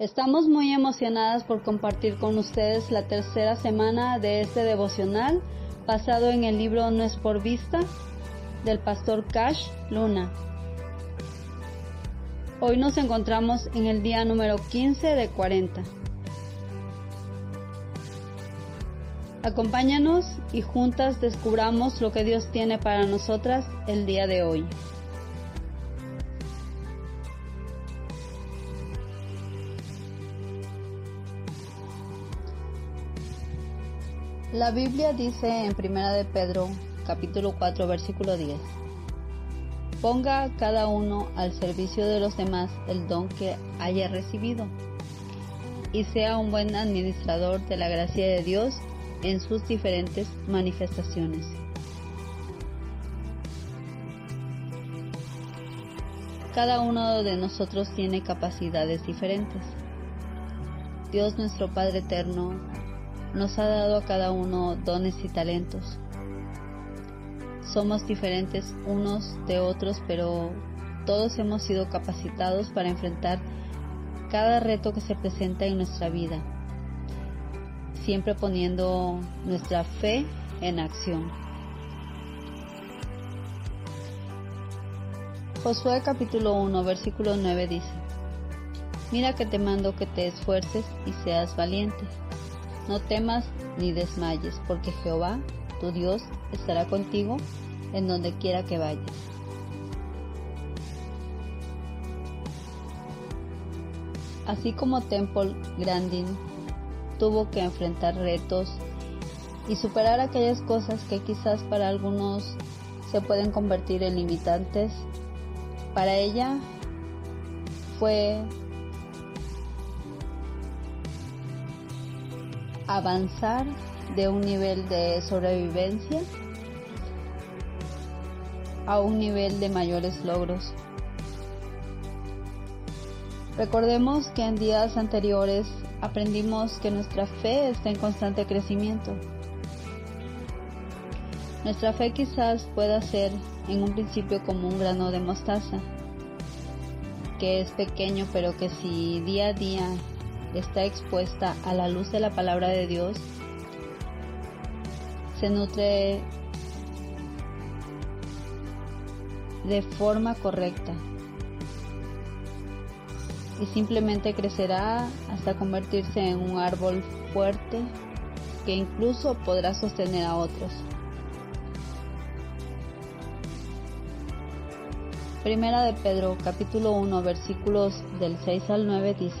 Estamos muy emocionadas por compartir con ustedes la tercera semana de este devocional basado en el libro No es por vista del pastor Cash Luna. Hoy nos encontramos en el día número 15 de 40. Acompáñanos y juntas descubramos lo que Dios tiene para nosotras el día de hoy. La Biblia dice en Primera de Pedro, capítulo 4, versículo 10. Ponga cada uno al servicio de los demás el don que haya recibido y sea un buen administrador de la gracia de Dios en sus diferentes manifestaciones. Cada uno de nosotros tiene capacidades diferentes. Dios nuestro Padre Eterno nos ha dado a cada uno dones y talentos. Somos diferentes unos de otros, pero todos hemos sido capacitados para enfrentar cada reto que se presenta en nuestra vida, siempre poniendo nuestra fe en acción. Josué capítulo 1 versículo 9 dice, Mira que te mando que te esfuerces y seas valiente no temas ni desmayes, porque Jehová, tu Dios, estará contigo en donde quiera que vayas. Así como Temple Grandin tuvo que enfrentar retos y superar aquellas cosas que quizás para algunos se pueden convertir en limitantes, para ella fue avanzar de un nivel de sobrevivencia a un nivel de mayores logros. Recordemos que en días anteriores aprendimos que nuestra fe está en constante crecimiento. Nuestra fe quizás pueda ser en un principio como un grano de mostaza, que es pequeño pero que si día a día está expuesta a la luz de la palabra de Dios, se nutre de forma correcta y simplemente crecerá hasta convertirse en un árbol fuerte que incluso podrá sostener a otros. Primera de Pedro capítulo 1 versículos del 6 al 9 dice,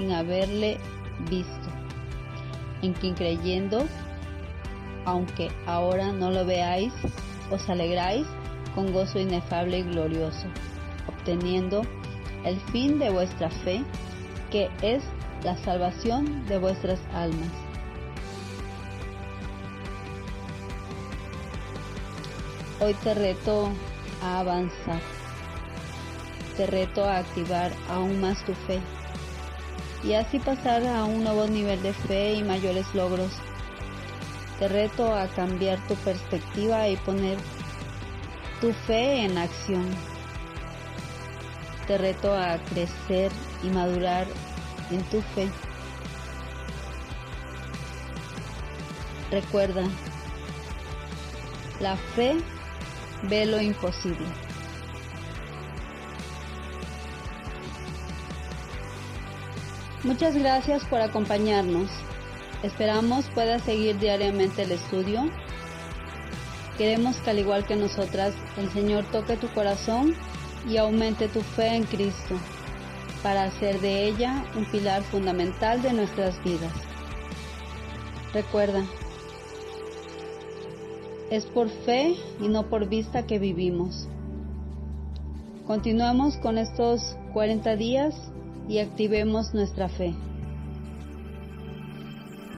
sin haberle visto, en quien creyendo, aunque ahora no lo veáis, os alegráis con gozo inefable y glorioso, obteniendo el fin de vuestra fe, que es la salvación de vuestras almas. Hoy te reto a avanzar, te reto a activar aún más tu fe y así pasar a un nuevo nivel de fe y mayores logros. Te reto a cambiar tu perspectiva y poner tu fe en acción. Te reto a crecer y madurar en tu fe. Recuerda, la fe ve lo imposible. Muchas gracias por acompañarnos. Esperamos puedas seguir diariamente el estudio. Queremos que al igual que nosotras, el Señor toque tu corazón y aumente tu fe en Cristo para hacer de ella un pilar fundamental de nuestras vidas. Recuerda, es por fe y no por vista que vivimos. Continuamos con estos 40 días y activemos nuestra fe.